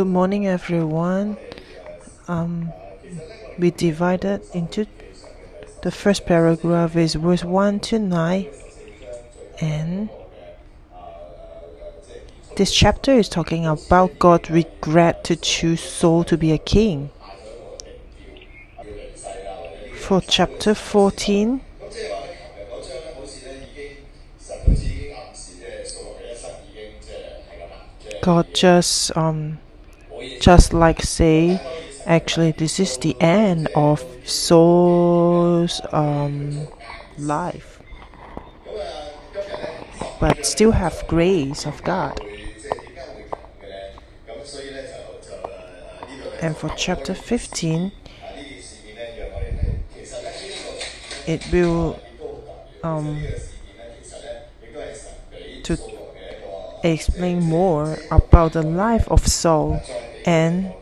Good morning, everyone. Um, we divided into the first paragraph is verse 1 to 9, and this chapter is talking about God regret to choose Saul to be a king. For chapter 14, God just um just like say actually this is the end of Saul's um life. But still have grace of God. And for chapter 15 it will um to explain more about the life of Saul and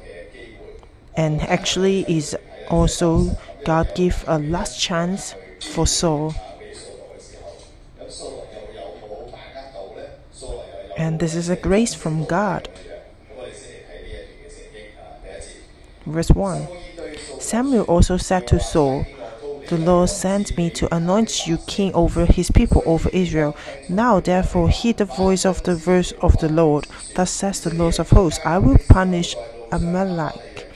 and actually is also God give a last chance for Saul. And this is a grace from God. Verse 1 Samuel also said to Saul, the Lord sent me to anoint you king over his people, over Israel. Now, therefore, hear the voice of the verse of the Lord. Thus says the Lord of hosts I will punish Amalek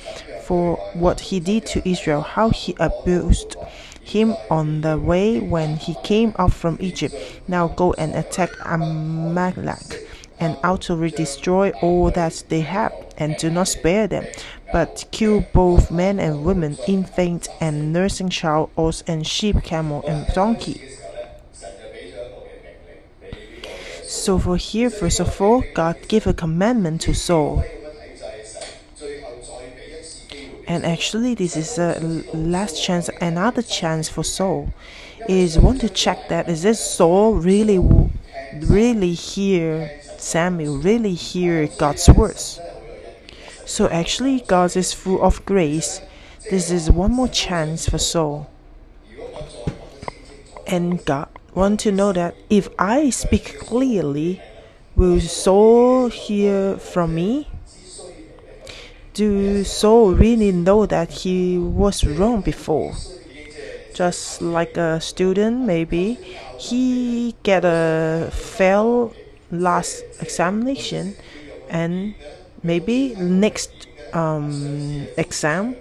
for what he did to Israel, how he abused him on the way when he came up from Egypt. Now go and attack Amalek and utterly destroy all that they have, and do not spare them, but kill both men and women, infant and nursing child, ox and sheep, camel and donkey. So for here, first of all, God gave a commandment to Saul. And actually, this is a last chance, another chance for Saul. Is want to check that is this Saul really, really here Samuel really hear God's words. So actually, God is full of grace. This is one more chance for Saul. And God want to know that if I speak clearly, will Saul hear from me? Do Saul really know that he was wrong before? Just like a student, maybe he get a fail last examination and maybe next um, exam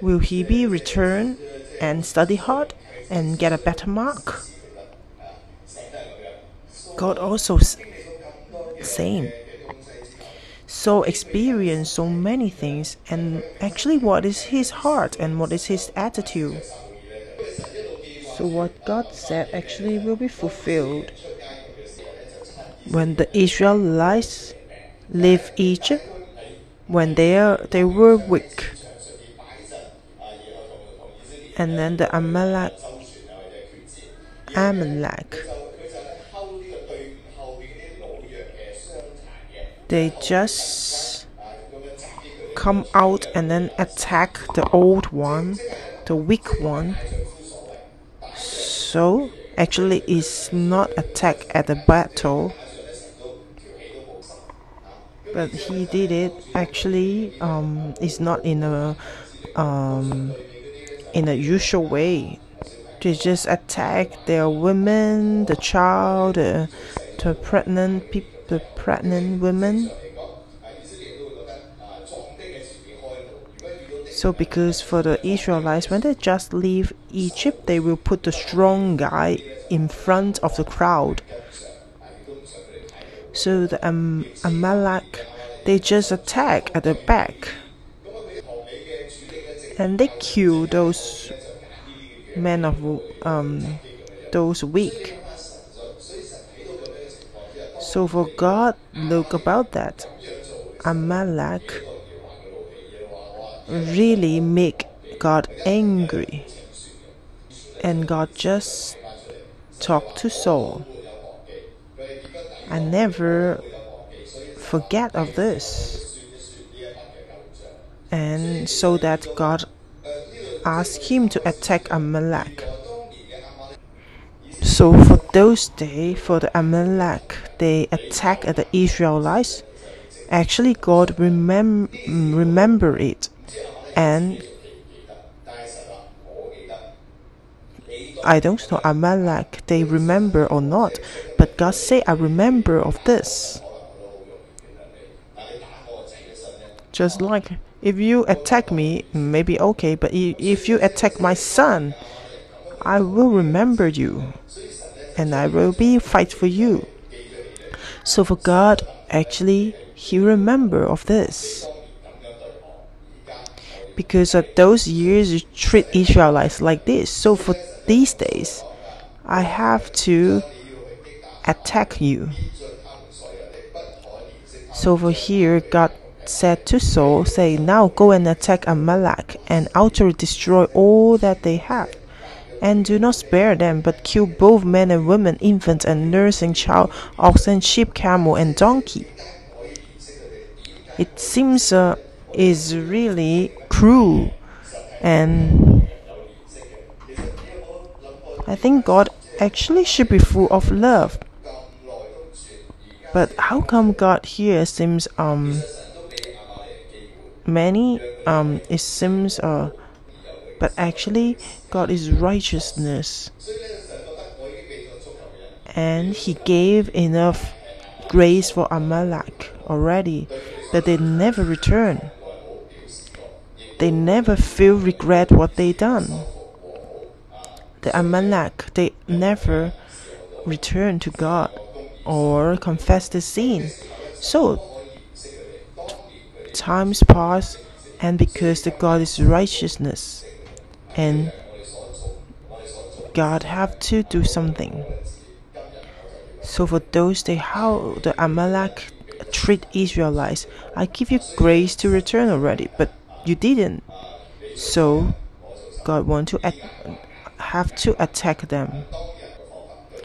will he be returned and study hard and get a better mark? God also same. So experience so many things and actually what is his heart and what is his attitude? So what god said actually will be fulfilled when the Israelites left Egypt, when they, are, they were weak. And then the Amalek, Amalek, they just come out and then attack the old one, the weak one. So actually, it's not attack at the battle but he did it. Actually um, it's not in a um, in a usual way. They just attack their women the child the, the pregnant people the pregnant women. So because for the Israelites when they just leave Egypt they will put the strong guy in front of the crowd so the um, Amalek, they just attack at the back. And they kill those men of um, those weak. So for God, look about that. Amalek really make God angry. And God just talked to Saul. I never forget of this. And so that God asked him to attack Amalek. So for those days, for the Amalek, they attack the Israelites. Actually, God remem- remember it, and I don't know Amalek they remember or not, but God say I remember of this. Just like if you attack me, maybe okay, but if you attack my son, I will remember you, and I will be fight for you. So for God, actually, He remember of this because of those years you treat Israelites like this. So for these days, I have to attack you. So over here, God said to Saul, say, now go and attack Amalek and utterly destroy all that they have. And do not spare them, but kill both men and women, infants and nursing child, oxen, sheep, camel, and donkey. It seems uh, is really cruel and I think God actually should be full of love. But how come God here seems um many um it seems uh but actually God is righteousness and he gave enough grace for Amalek already that they never return. They never feel regret what they done the Amalek, they never return to God or confess the sin. So times pass, and because the God is righteousness, and God have to do something. So for those days, how the Amalek treat Israelites, I give you grace to return already, but you didn't. So God want to have to attack them.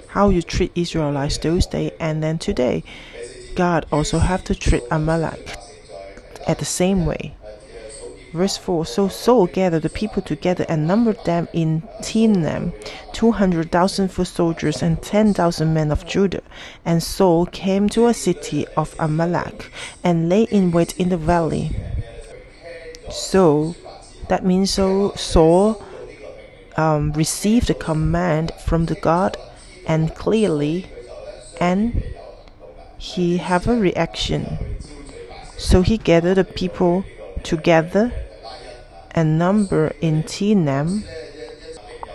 How you treat Israelites those days and then today, God also have to treat Amalek at the same way. Verse 4 So Saul gathered the people together and numbered them in Timnah, 200,000 foot soldiers and 10,000 men of Judah. And Saul came to a city of Amalek and lay in wait in the valley. So that means so Saul um, received a command from the God and clearly and he have a reaction so he gathered the people together and number in Timnah.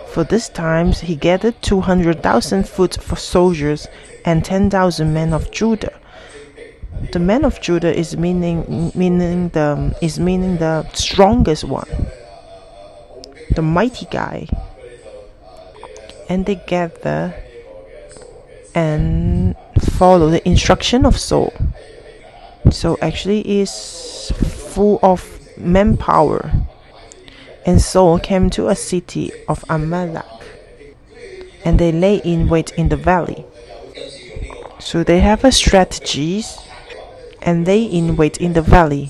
For this time he gathered 200,000 foot for soldiers and 10,000 men of Judah. The men of Judah is meaning meaning the is meaning the strongest one the mighty guy. And they gather and follow the instruction of Saul. So actually is full of manpower. And Saul came to a city of Amalek. And they lay in wait in the valley. So they have a strategies and lay in wait in the valley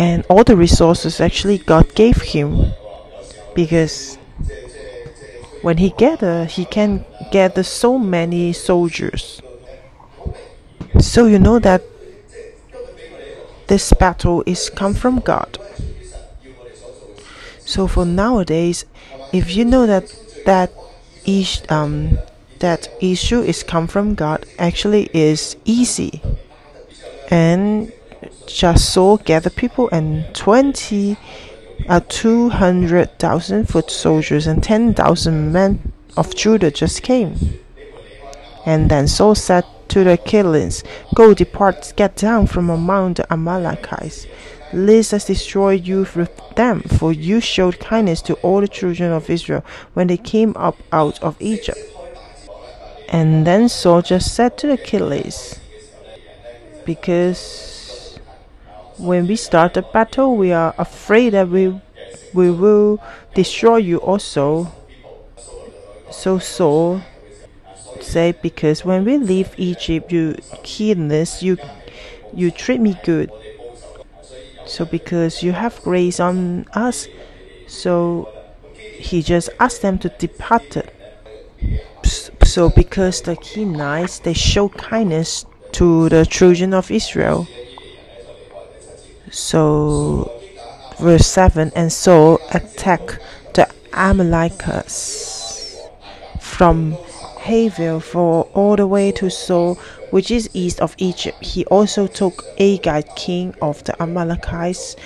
and all the resources actually God gave him. Because when he gather he can gather so many soldiers. So you know that this battle is come from God. So for nowadays if you know that that um that issue is come from God actually is easy. And just Saul gathered people and 20 uh, 200,000 foot soldiers and 10,000 men of Judah just came. And then Saul said to the Achilles, Go depart, get down from among the Amalekites, lest I destroy you with them, for you showed kindness to all the children of Israel when they came up out of Egypt. And then Saul just said to the Achilles, Because when we start a battle, we are afraid that we, we will destroy you also. So Saul said, because when we leave Egypt, you keenness, you, you treat me good. So because you have grace on us, so he just asked them to depart. So because the Kenites, they show kindness to the children of Israel. So, verse 7 And Saul attacked the Amalekites from Havilah all the way to Shur, which is east of Egypt. He also took Agag, king of the Amalekites,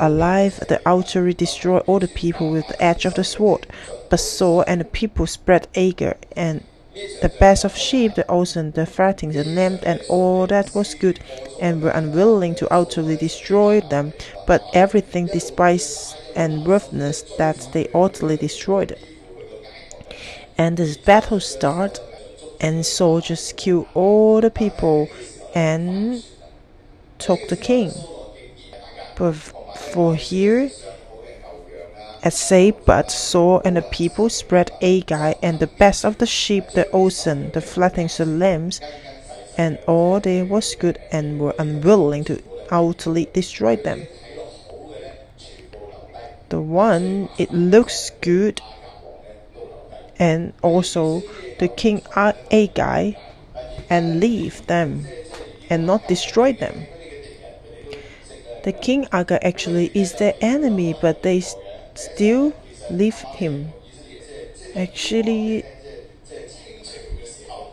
alive. The artillery destroyed all the people with the edge of the sword. But Saul and the people spread Agag and the best of sheep, the oxen, the fattings, the lambs, and all that was good, and were unwilling to utterly destroy them, but everything despised and worthless that they utterly destroyed. And this battle started, and soldiers killed all the people and took the king. But for here at say, but Saul and the people spread Agag and the best of the sheep, the oxen, the fattings, the lambs, and all that was good, and were unwilling to utterly destroy them. The one it looks good, and also the king Agag, and leave them, and not destroy them. The king Agag actually is their enemy, but they still leave him. Actually,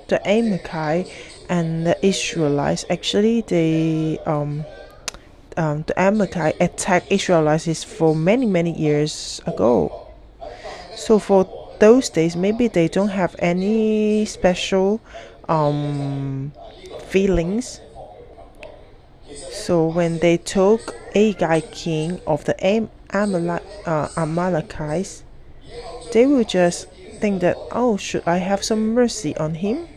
the Amalekite and the Israelites actually they um, um, the Amalekite attacked Israelites for many many years ago. So for those days, maybe they don't have any special um, feelings. So when they took Agag king of the Am Amalek, uh, Amalekites, they will just think that, oh, should I have some mercy on him?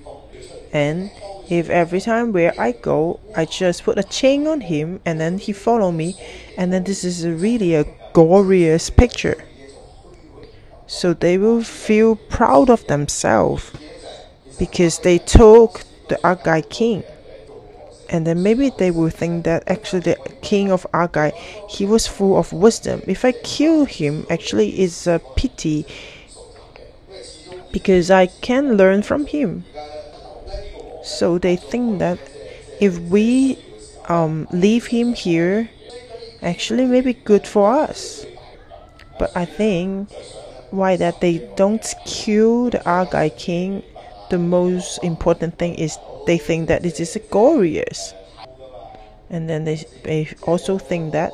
And if every time where I go, I just put a chain on him and then he follow me, and then this is really a glorious picture. So they will feel proud of themselves because they took the Agag king and then maybe they will think that actually the king of Agag he was full of wisdom. If I kill him, actually it's a pity because I can learn from him. So they think that if we um, leave him here, actually maybe good for us. But I think why that they don't kill the Agag king, the most important thing is they think that this is glorious. And then they, they also think that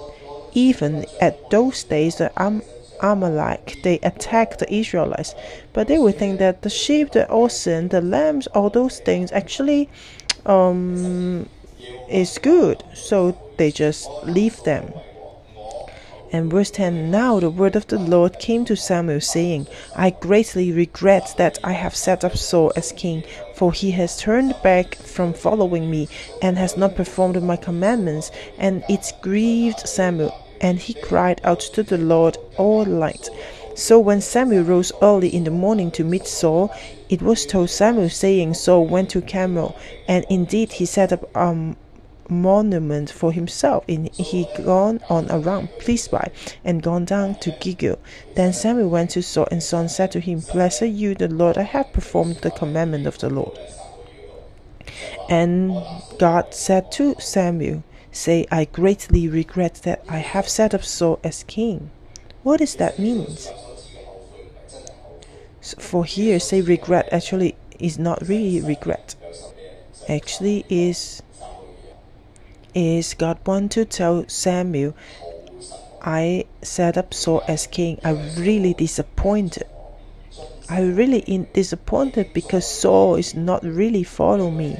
even at those days, the Am- Amalek they attacked the Israelites, but they would think that the sheep, the oxen, the lambs, all those things actually um, is good, so they just leave them. And verse 10 Now the word of the Lord came to Samuel, saying, I greatly regret that I have set up Saul as king, for he has turned back from following me, and has not performed my commandments. And it grieved Samuel, and he cried out to the Lord all night. So when Samuel rose early in the morning to meet Saul, it was told Samuel, saying, Saul went to Carmel, and indeed he set up um, monument for himself and he gone on around please by and gone down to Gilgal. Then Samuel went to Saul and Saul said to him, Blessed you the Lord, I have performed the commandment of the Lord. And God said to Samuel, Say, I greatly regret that I have set up Saul as king. What does that mean? So for here, say regret actually is not really regret. Actually is is God want to tell Samuel, I set up Saul as king. I'm really disappointed. I really in disappointed because Saul is not really follow me.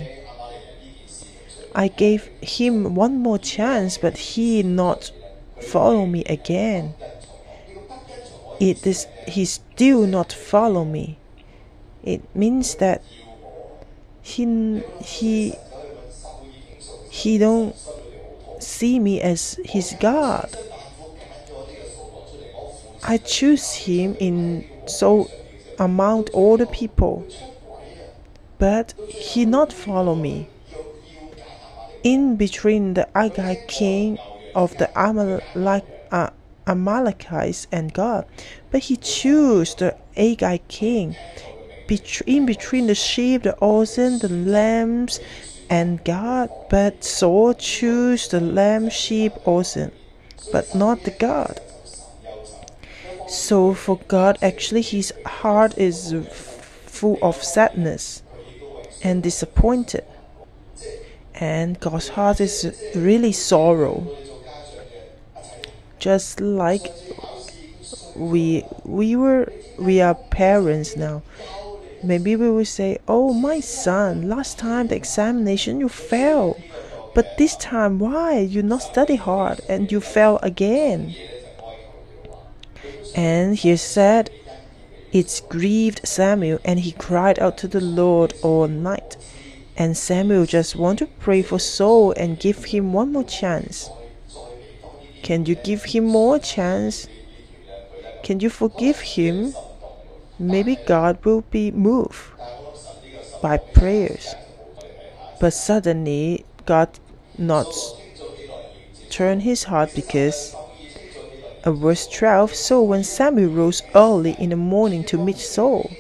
I gave him one more chance, but he not follow me again. It is he still not follow me. It means that he he he don't see me as his God. I choose him in so among all the people, but he not follow me. In between the Agag king of the Amalek, uh, Amalekites and God, but he choose the Agag king. In between the sheep, the oxen, the lambs, And God, but Saul chose the lamb, sheep, oxen, but not the God. So for God, actually, his heart is full of sadness and disappointed. And God's heart is really sorrow. Just like we we were we are parents now. Maybe we will say, "Oh, my son, last time the examination you failed, but this time why you not study hard and you fail again?" And he said, It grieved Samuel, and he cried out to the Lord all night. And Samuel just want to pray for Saul and give him one more chance. Can you give him more chance? Can you forgive him? Maybe God will be moved by prayers. But suddenly God not turn his heart because uh, verse 12 So when Samuel rose early in the morning to meet Saul,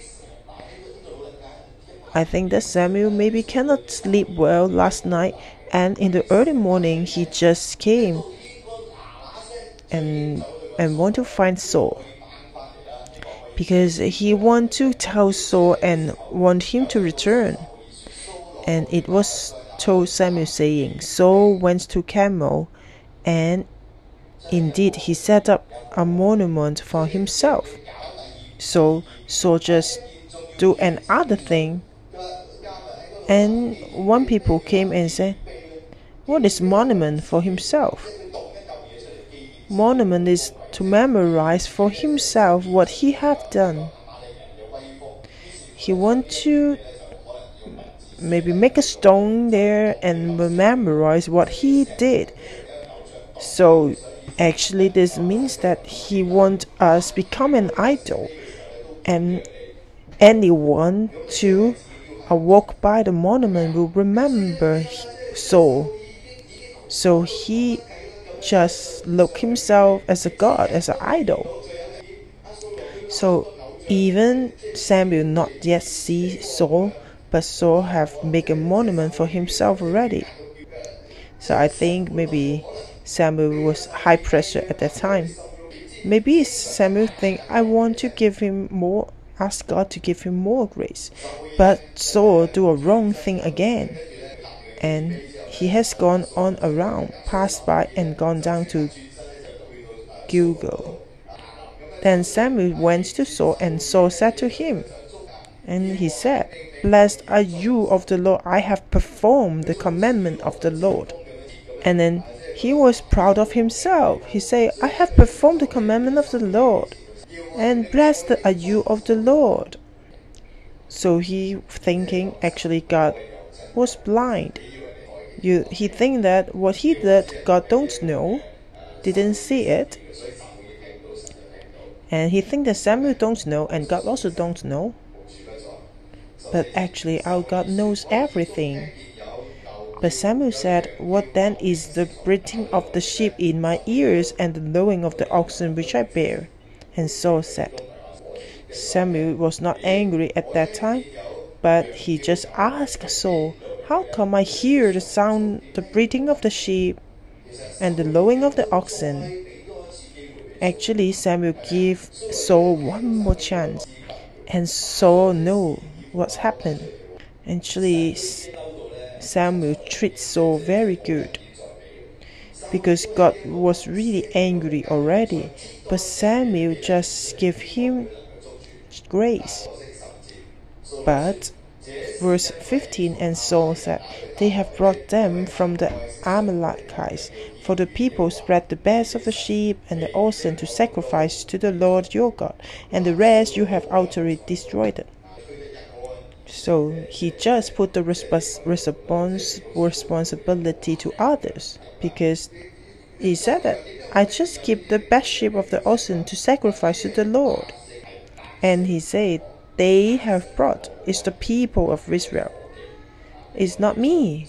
I think that Samuel maybe cannot sleep well last night, and in the early morning he just came and and want to find Saul because he want to tell Saul and want him to return. And it was told Samuel saying, Saul went to Carmel and Indeed, he set up a monument for himself. So soldiers do another thing. And one people came and said, What is monument for himself? Monument is to memorize for himself what he have done. He want to maybe make a stone there and memorize what he did. So Actually, this means that he want us become an idol, and anyone to uh, walk by the monument will remember Saul. So he just look himself as a god, as an idol. So even Samuel not yet see Saul, but Saul have make a monument for himself already. So I think maybe Samuel was high pressure at that time. Maybe Samuel think I want to give him more, ask God to give him more grace, but Saul do a wrong thing again, and he has gone on around, passed by, and gone down to Gilgal. Then Samuel went to Saul, and Saul said to him, and he said, Blessed are you of the Lord, I have performed the commandment of the Lord. And then he was proud of himself. He said, I have performed the commandment of the Lord, and blessed are you of the Lord. So he thinking actually God was blind. You, he think that what he did God don't know, didn't see it. And he think that Samuel don't know and God also don't know. But actually our God knows everything. But Samuel said, What then is the bleating of the sheep in my ears and the lowing of the oxen which I bear? And Saul said, Samuel was not angry at that time, but he just asked Saul, How come I hear the sound, the breathing of the sheep and the lowing of the oxen? Actually, Samuel gave Saul one more chance, and Saul knew what's happened. Actually, Samuel treats Saul very good because God was really angry already, but Samuel just gave him grace. But verse 15 and Saul said, They have brought them from the Amalekites, for the people spread the best of the sheep and the oxen to sacrifice to the Lord your God, and the rest you have utterly destroyed. So he just put the respons- responsibility to others because he said that I just keep the best sheep of the oxen to sacrifice to the Lord. And he said, They have brought, is the people of Israel. It's not me.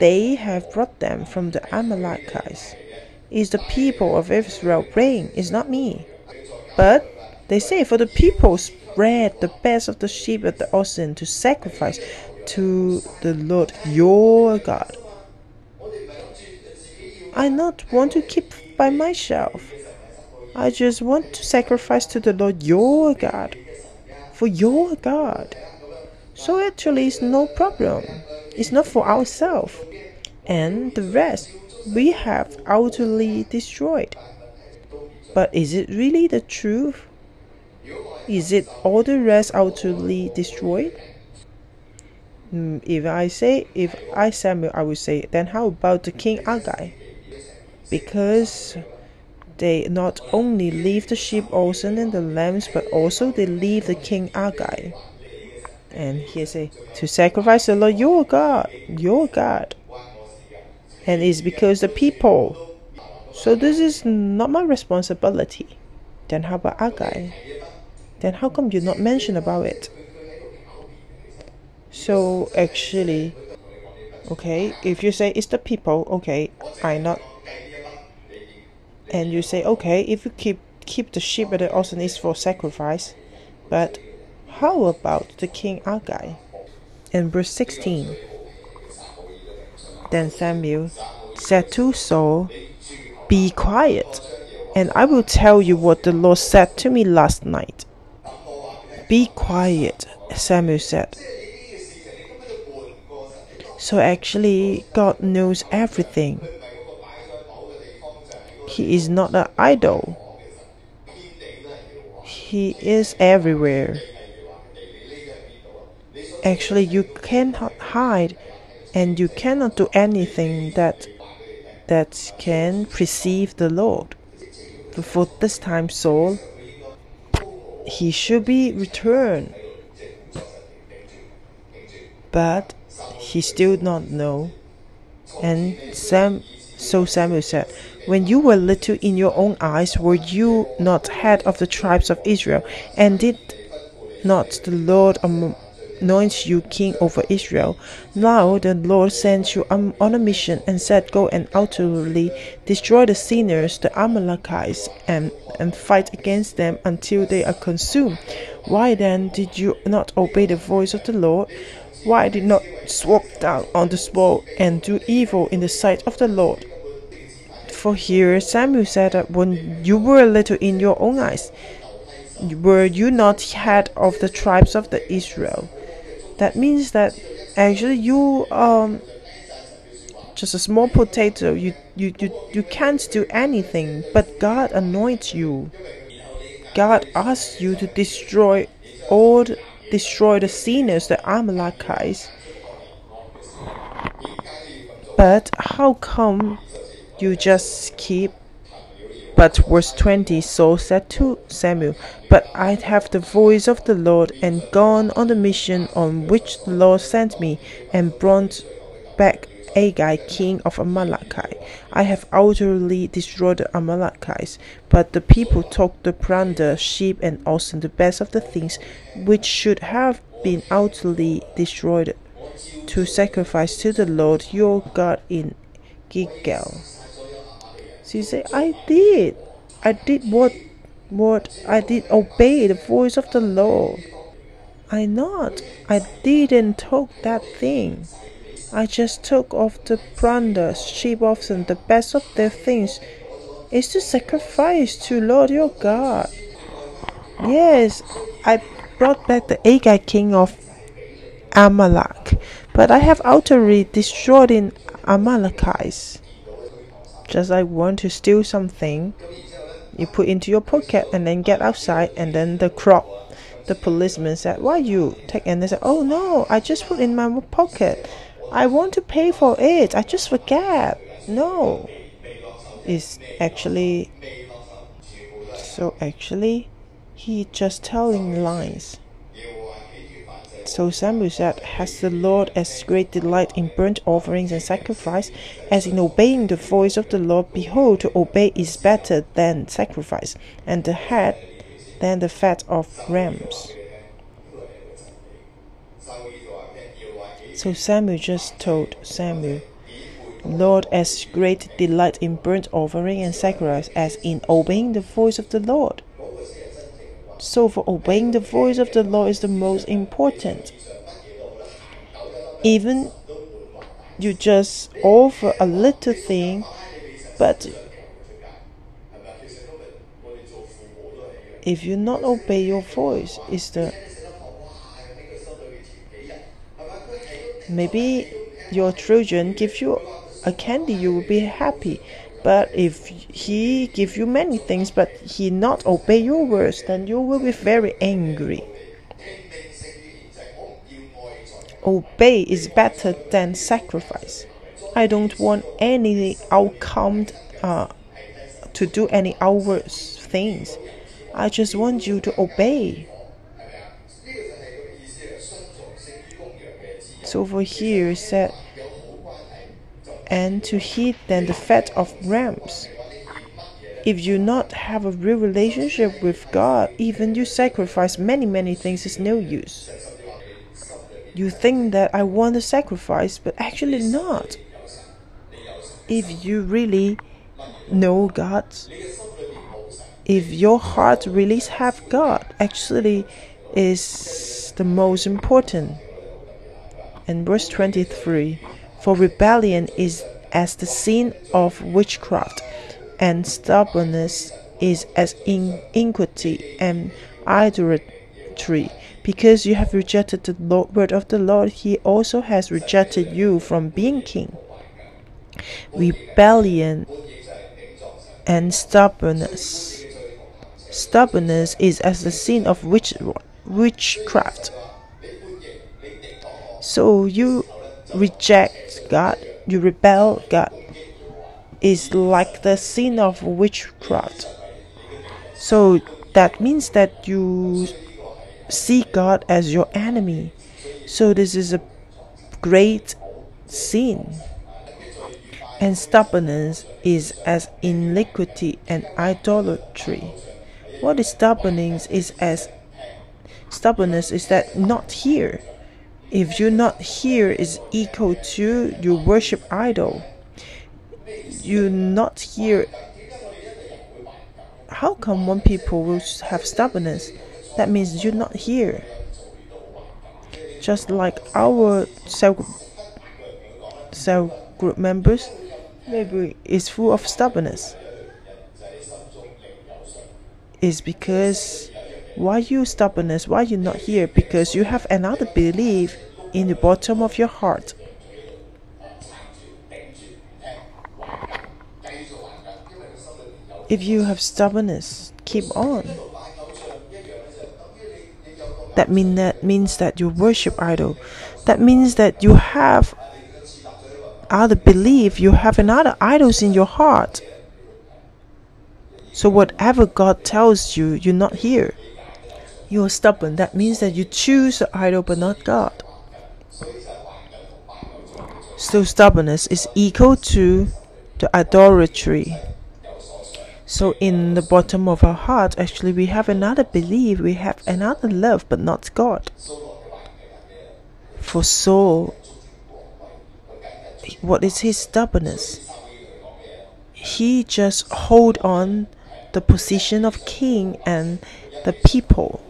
They have brought them from the Amalekites. It's the people of Israel praying, it's not me. But they say, For the people spread the best of the sheep and the oxen to sacrifice to the Lord your God. I not want to keep by myself. I just want to sacrifice to the Lord your God. For your God. So actually it's no problem. It's not for ourselves. And the rest we have utterly destroyed. But is it really the truth? Is it all the rest utterly destroyed? Mm, if I say, if I Samuel, I would say, then how about the king Agag? Because they not only leave the sheep oxen and the lambs, but also they leave the king Agag. And he say, to sacrifice the Lord your God, your God. And it's because the people. So this is not my responsibility. Then how about Agag? Then how come you not mention about it? So actually, okay, if you say it's the people, okay, I not and you say okay if you keep keep the sheep and the oxen is for sacrifice. But how about the king Agag in verse 16 then Samuel said to Saul be quiet and I will tell you what the Lord said to me last night. Be quiet Samuel said. So actually God knows everything he is not an idol. He is everywhere. Actually, you cannot hide and you cannot do anything that that can perceive the Lord. Before this time, Saul, he should be returned. But he still not know. And Sam so Samuel said, When you were little in your own eyes, were you not head of the tribes of Israel? And did not the Lord anoint you king over Israel? Now the Lord sends you on a mission and said, Go and utterly destroy the sinners, the Amalekites, and, and fight against them until they are consumed. Why then did you not obey the voice of the Lord? Why did not swoop down on the spot and do evil in the sight of the Lord? For here Samuel said that when you were a little in your own eyes, were you not head of the tribes of the Israel? That means that actually you um just a small potato. You you you, you can't do anything, but God anoints you. God asks you to destroy all the destroy the sinners, the Amalekites. But how come you just keep? But verse 20 Saul said to Samuel, But I have the voice of the Lord and gone on the mission on which the Lord sent me and brought back Agag, king of Amalekite. I have utterly destroyed the Amalekites, but the people took the plunder, sheep and oxen, the best of the things which should have been utterly destroyed, to sacrifice to the Lord your God in Gilgal. She said, I did. I did what what I did obey the voice of the Lord. I not. I didn't talk that thing. I just took off the plunder, sheep oxen, the best of their things, is to sacrifice to Lord your God. Yes, I brought back the Agag king of Amalek, but I have utterly destroyed in Amalekites. Just like want to steal something, you put into your pocket and then get outside, and then the crop, the policeman said, "Why you take?" And they said, "Oh no, I just put in my pocket." I want to pay for it. I just forget. No. It's actually so actually he just telling lies. So Samuel said, Has the Lord as great delight in burnt offerings and sacrifice as in obeying the voice of the Lord? Behold, to obey is better than sacrifice, and the head than the fat of rams. So Samuel just told Samuel, Lord, as great delight in burnt offering and sacrifice as in obeying the voice of the Lord. So, for obeying the voice of the Lord is the most important. Even you just offer a little thing, but if you not obey your voice, is the maybe your children give you a candy, you will be happy. But if he give you many things, but he not obey your words, then you will be very angry. Obey is better than sacrifice. I don't want any outcome uh, to do any outward things. I just want you to obey. So over here it said, and to heat than the fat of rams. If you not have a real relationship with God, even you sacrifice many many things is no use. You think that I want to sacrifice, but actually not. If you really know God, if your heart really have God, actually is the most important. And verse 23 For rebellion is as the sin of witchcraft, and stubbornness is as iniquity and idolatry. Because you have rejected the Lord, word of the Lord, he also has rejected you from being king. Rebellion and stubbornness. Stubbornness is as the sin of witch, witchcraft. So you reject God, you rebel God. Is like the sin of witchcraft. So that means that you see God as your enemy. So this is a great sin. And stubbornness is as iniquity and idolatry. What is stubbornness is as stubbornness is that not here. If you're not here is equal to you worship idol. You not here. How come one people will have stubbornness? That means you're not here. Just like our cell cell group members, maybe is full of stubbornness. Is because why you stubbornness? Why you not here? Because you have another belief in the bottom of your heart. If you have stubbornness, keep on. That mean that means that you worship idol. That means that you have other belief, you have another idols in your heart. So whatever God tells you, you're not here you're stubborn. That means that you choose the idol but not God. So stubbornness is equal to the idolatry. So in the bottom of our heart, actually, we have another belief, we have another love, but not God. For Saul, what is his stubbornness? He just hold on the position of king and the people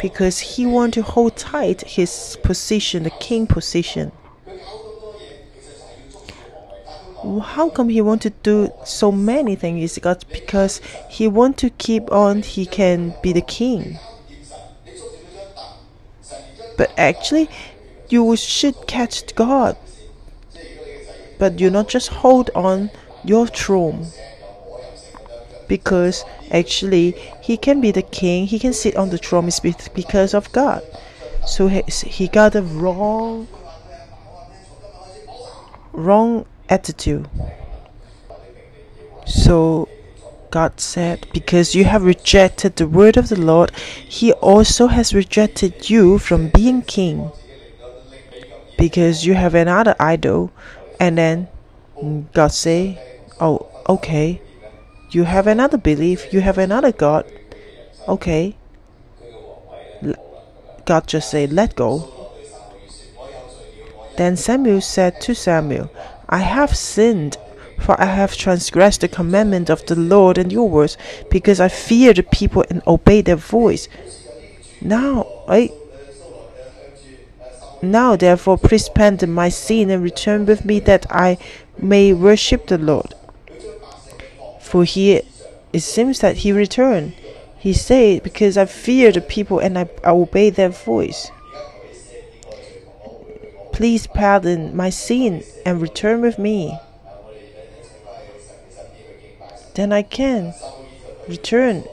because he want to hold tight his position, the king position. How come he want to do so many things? It's because he want to keep on he can be the king. But actually, you should catch God. But you not just hold on your throne because actually he can be the king he can sit on the throne because of god so he, he got a wrong wrong attitude so God said, Because you have rejected the word of the Lord, he also has rejected you from being king. Because you have another idol. And then God say, Oh, okay, you have another belief, you have another God. Okay. God just said, Let go. Then Samuel said to Samuel, I have sinned, for I have transgressed the commandment of the Lord and your words, because I fear the people and obey their voice. Now, I Now, therefore, please pardon my sin and return with me that I may worship the Lord. For he, it seems that he returned. He said, Because I fear the people and I, I obey their voice. Please pardon my sin and return with me. Then I can return.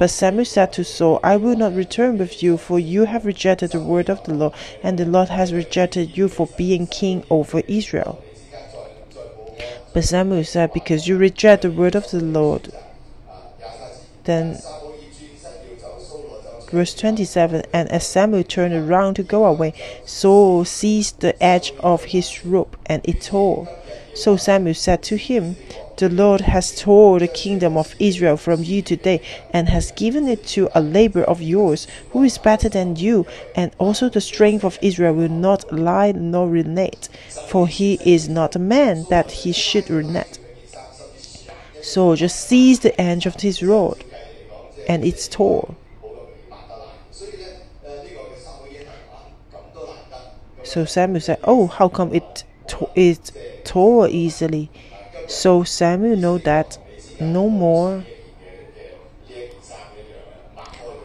But Samuel said to Saul, I will not return with you, for you have rejected the word of the Lord, and the Lord has rejected you for being king over Israel. But Samuel said, Because you reject the word of the Lord, then verse 27 And as Samuel turned around to go away, Saul seized the edge of his robe, and it tore. So Samuel said to him, The Lord has torn the kingdom of Israel from you today, and has given it to a laborer of yours, who is better than you, and also the strength of Israel will not lie nor renege, for he is not a man that he should renege. So just seize the edge of his rod, and it's tore. So Samuel said, Oh, how come it it tore easily. So Samuel know that no more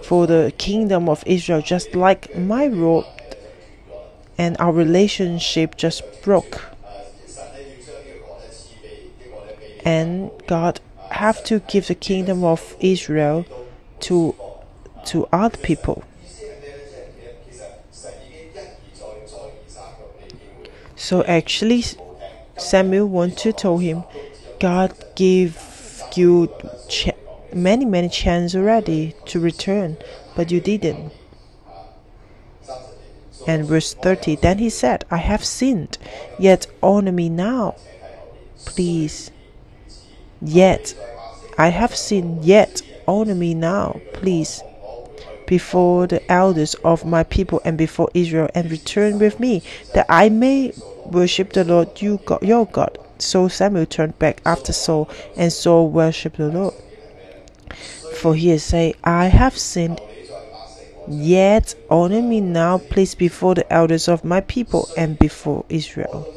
for the kingdom of Israel, just like my road and our relationship just broke. And God have to give the kingdom of Israel to to other people. So actually, Samuel wanted to tell him, God gave you many, many chances already to return, but you didn't. And verse 30 Then he said, I have sinned, yet honor me now, please. Yet, I have sinned, yet honor me now, please, before the elders of my people and before Israel, and return with me, that I may worship the Lord you God, your God. So Samuel turned back after Saul, and Saul worshipped the Lord. For he said, I have sinned, yet honor me now, please, before the elders of my people and before Israel.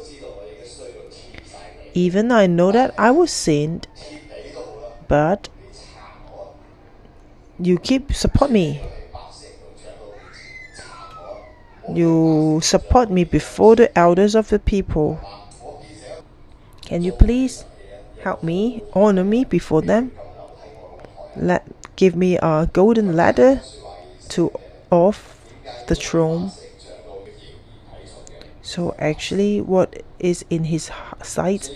Even I know that I was sinned, but you keep support me you support me before the elders of the people. Can you please help me, honor me before them? Let give me a golden ladder to off the throne. So actually what is in his sight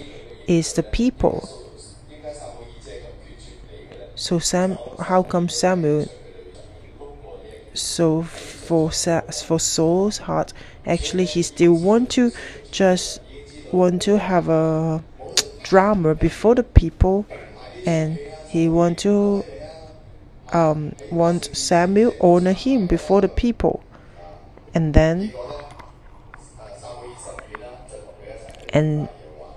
is the people. So Sam how come Samuel so for for Saul's heart, actually he still want to just want to have a drama before the people, and he want to um, want Samuel honor him before the people, and then and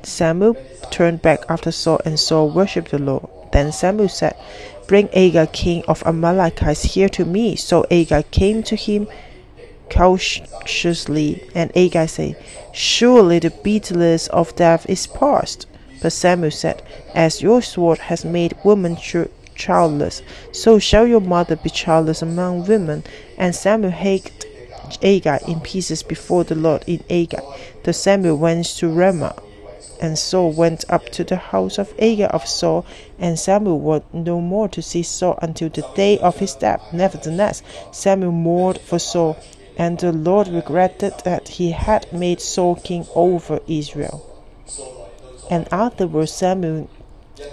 Samuel turned back after Saul, and Saul worshipped the Lord. Then Samuel said, Bring Agag, king of Amalekites, here to me. So Agag came to him cautiously, and Agag said, Surely the bitterness of death is past. But Samuel said, As your sword has made woman childless, so shall your mother be childless among women. And Samuel hacked Agag in pieces before the Lord in Agag. The Samuel went to Ramah and Saul went up to the house of Agag of Saul, and Samuel was no more to see Saul until the day of his death. Nevertheless, Samuel mourned for Saul, and the Lord regretted that he had made Saul king over Israel. And afterwards, Samuel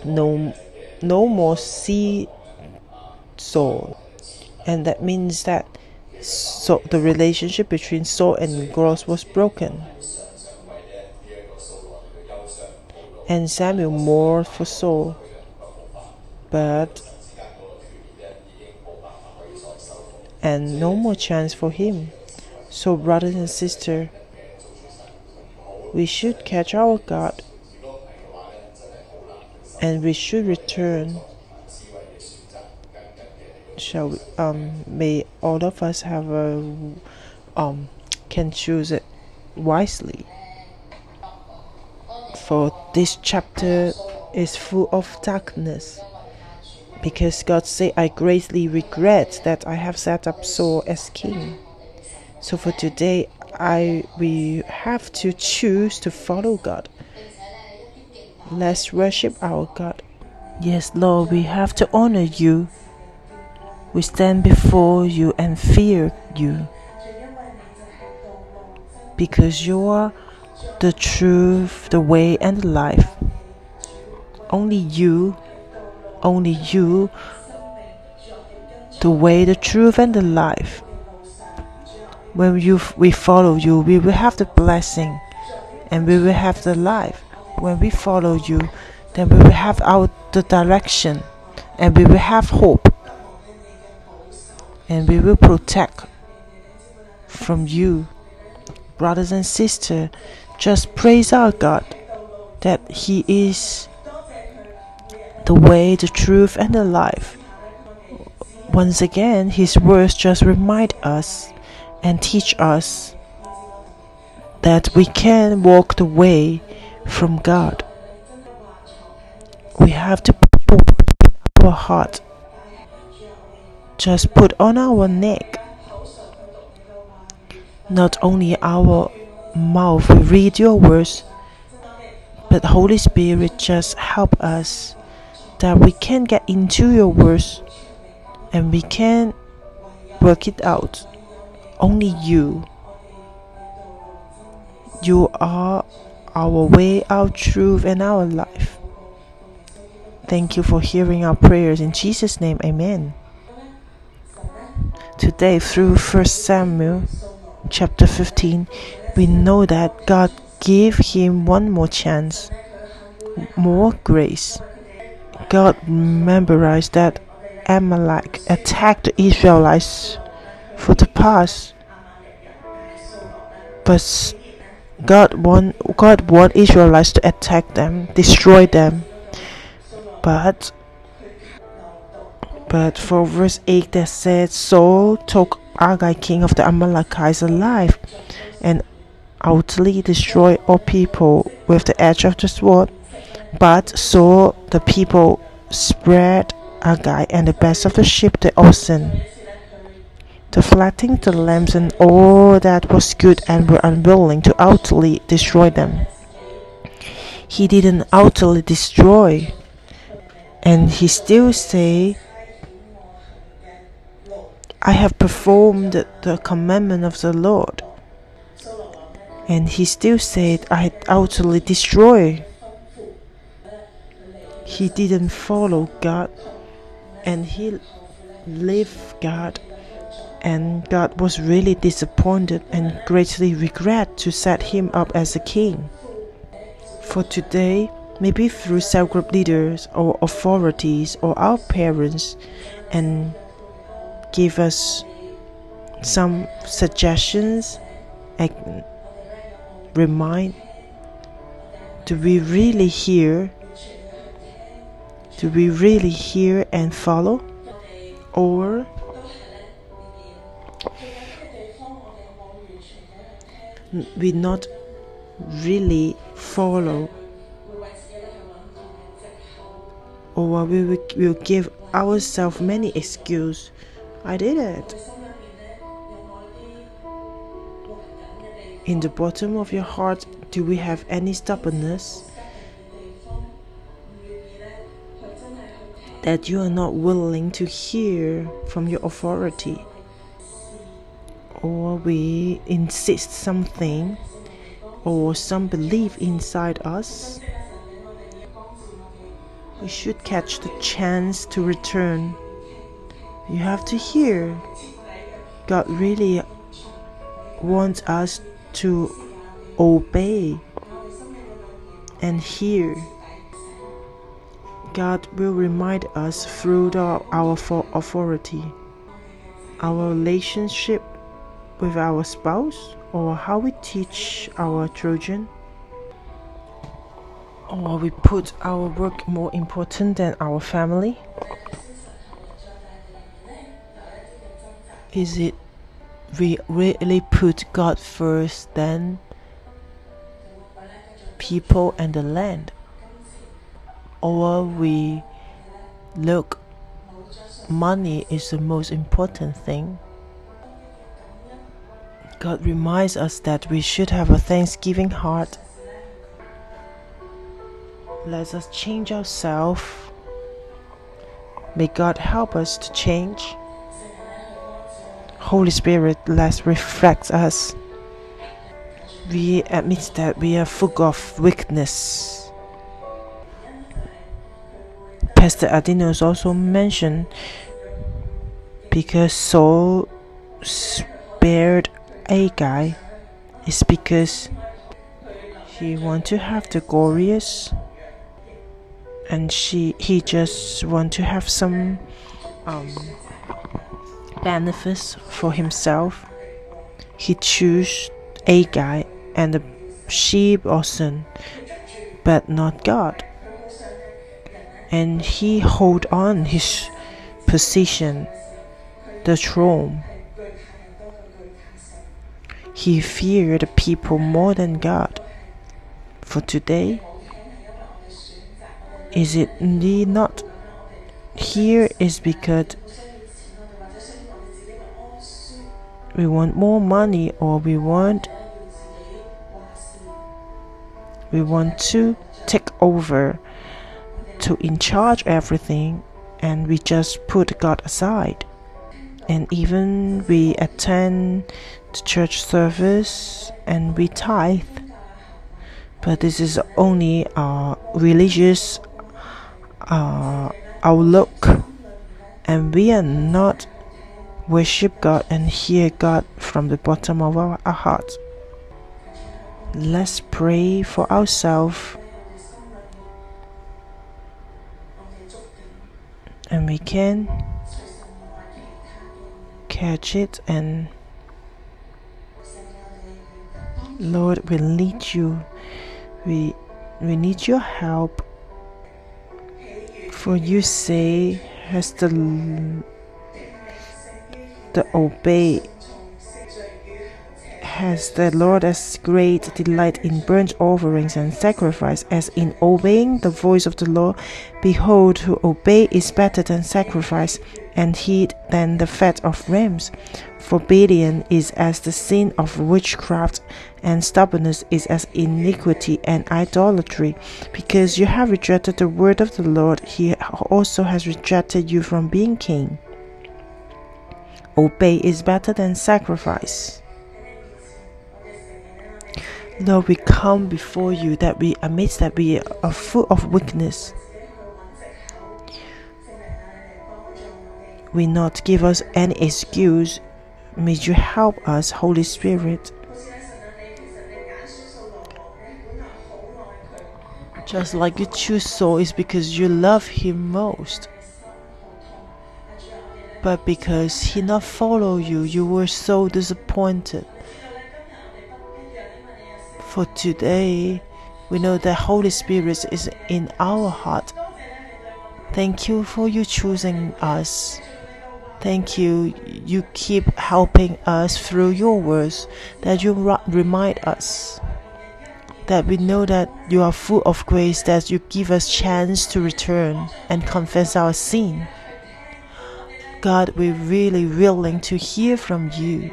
no, no more see Saul, and that means that so the relationship between Saul and God was broken. And Samuel mourned for Saul. But and no more chance for him. So, brothers and sisters, we should catch our God and we should return. Shall we, um, may all of us have a um, can choose it wisely. For this chapter is full of darkness. Because God said, I greatly regret that I have set up Saul as king. So for today, I we have to choose to follow God. Let's worship our God. Yes, Lord, we have to honor you. We stand before you and fear you. Because you are the truth, the way, and the life. Only you, only you, the way, the truth, and the life. When you, we follow you, we will have the blessing and we will have the life. When we follow you, then we will have our the direction and we will have hope and we will protect from you brothers and sisters just praise our god that he is the way the truth and the life once again his words just remind us and teach us that we can walk the way from god we have to put your words in our heart. Just put on our neck. Not only our mouth we read your words, but Holy Spirit just help us that we can get into your words and we can work it out. Only you. You are our way, our truth, and our life. Thank you for hearing our prayers. In Jesus' name, amen. Today, through 1 Samuel chapter 15, we know that God gave him one more chance, more grace. God memorized that Amalek attacked the Israelites for the past. But God want God want Israelites to attack them, destroy them. But but for verse 8 that said Saul took Agag king of the Amalekites alive and utterly destroy all people with the edge of the sword. But Saul the people spread Agag and the best of the sheep the oxen the flatting the lambs and all that was good and were unwilling to utterly destroy them. He didn't utterly destroy and he still say I have performed the commandment of the Lord. And he still said, I utterly destroy. He didn't follow God and he left God. And God was really disappointed and greatly regret to set him up as a king. For today, maybe through cell group leaders or authorities or our parents and give us some suggestions and remind do we really hear do we really hear and follow or we not really follow or we will, will give ourselves many excuses. I did it. In the bottom of your heart, do we have any stubbornness? That you are not willing to hear from your authority? Or we insist something or some belief inside us? we should catch the chance to return. You have to hear. God really wants us to obey and hear. God will remind us through the, our authority, our relationship with our spouse, or how we teach our children or we put our work more important than our family? Is it we really put God first, then people and the land, or we look money is the most important thing. God reminds us that we should have a thanksgiving heart. Let us change ourselves. May God help us to change. Holy Spirit, let's reflect us. We admit that we are full of weakness. Pastor Adinos also mentioned because Saul spared Agag is because he want to have the glorious and she he just want to have some um, benefits for himself. He choose Agag and the sheep or oxen, but not God. And he hold on his position, the throne. He feared people more than God. For today, is it indeed not? Here is because we want more money or we want we want to take over to in charge everything and we just put God aside. And even we attend the church service and we tithe. But this is only a religious uh, outlook. And we are not worship God and hear God from the bottom of our, our hearts. Let's pray for ourselves. And we can catch it and Lord we need you. We we need your help. For you say has the the obey has the Lord as great delight in burnt offerings and sacrifice as in obeying the voice of the Lord. Behold, to obey is better than sacrifice, and heed than the fat of rams. Forbidden is as the sin of witchcraft, and stubbornness is as iniquity and idolatry. Because you have rejected the word of the Lord, he also has rejected you from being king. Obey is better than sacrifice. Lord, we come before you that we admit that we are full of weakness. We not give us any excuse. May you help us, Holy Spirit. Just like you choose Saul is because you love him most but because he not follow you, you were so disappointed. For today, we know that Holy Spirit is in our heart. Thank you for you choosing us. Thank you. You keep helping us through your words, that you remind us that we know that you are full of grace, that you give us chance to return and confess our sin. God, we're really willing to hear from you.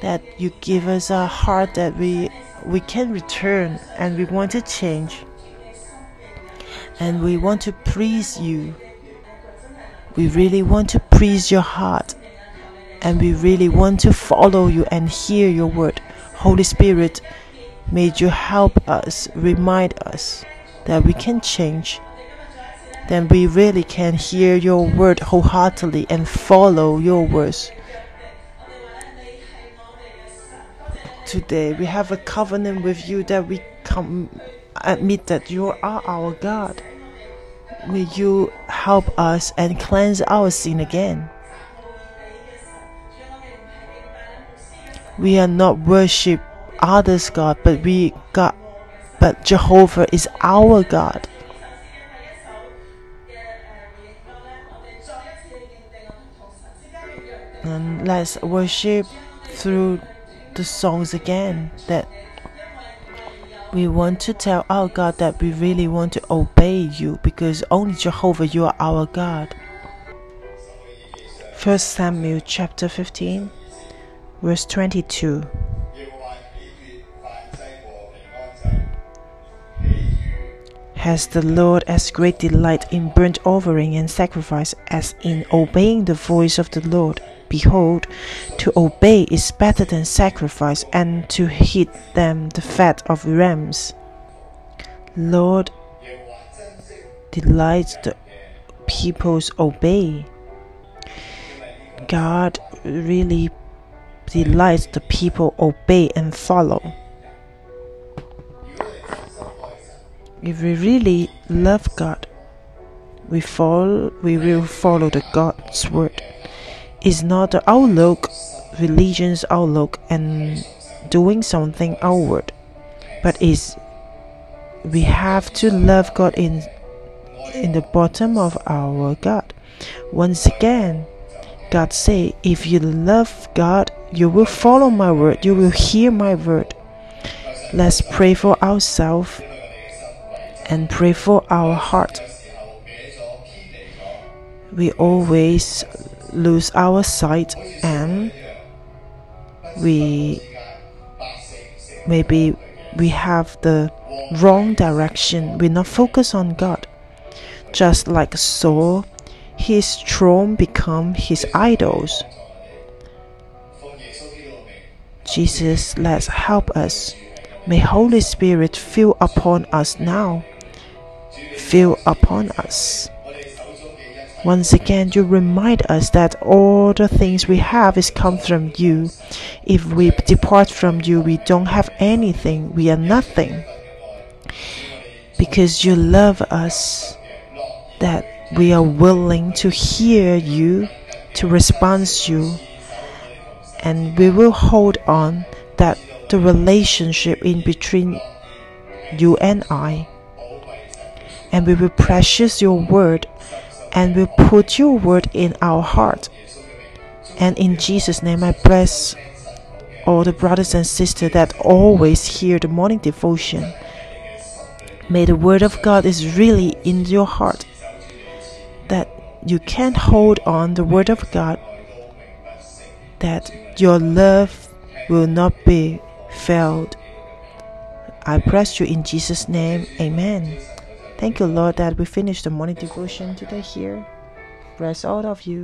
That you give us a heart that we we can return and we want to change. And we want to please you. We really want to please your heart. And we really want to follow you and hear your word. Holy Spirit, may you help us, remind us that we can change then we really can hear your word wholeheartedly and follow your words. Today we have a covenant with you that we come admit that you are our God. May you help us and cleanse our sin again? We are not worship others God, but we God, but Jehovah is our God. Let's worship through the songs again that we want to tell our God that we really want to obey you because only Jehovah you are our God. First Samuel chapter 15 verse 22 Has the Lord as great delight in burnt offering and sacrifice as in obeying the voice of the Lord? Behold, to obey is better than sacrifice, and to heed them the fat of rams. Lord delights the people's obey. God really delights the people obey and follow. If we really love God, we follow we will follow the God's word is not the outlook, religion's outlook, and doing something outward, but is we have to love God in in the bottom of our God. Once again, God say, if you love God, you will follow my word, you will hear my word. Let's pray for ourselves and pray for our heart. We always lose our sight and we maybe we have the wrong direction. We're not focus on god. Just like saul his throne become his idols. Jesus let's help us. May holy spirit fill upon us now. Fill upon us once again, you remind us that all the things we have is come from you. If we depart from you, we don't have anything. We are nothing. Because you love us, that we are willing to hear you, to respond to you, and we will hold on that the relationship in between you and I, and we will precious your word and will put your word in our heart. And in Jesus' name, I bless all the brothers and sisters that always hear the morning devotion. May the word of God is really in your heart, that you can hold on the word of God, that your love will not be failed. I bless you in Jesus' name. Amen. Thank you, Lord, that we finished the morning devotion today here. Bless all of you.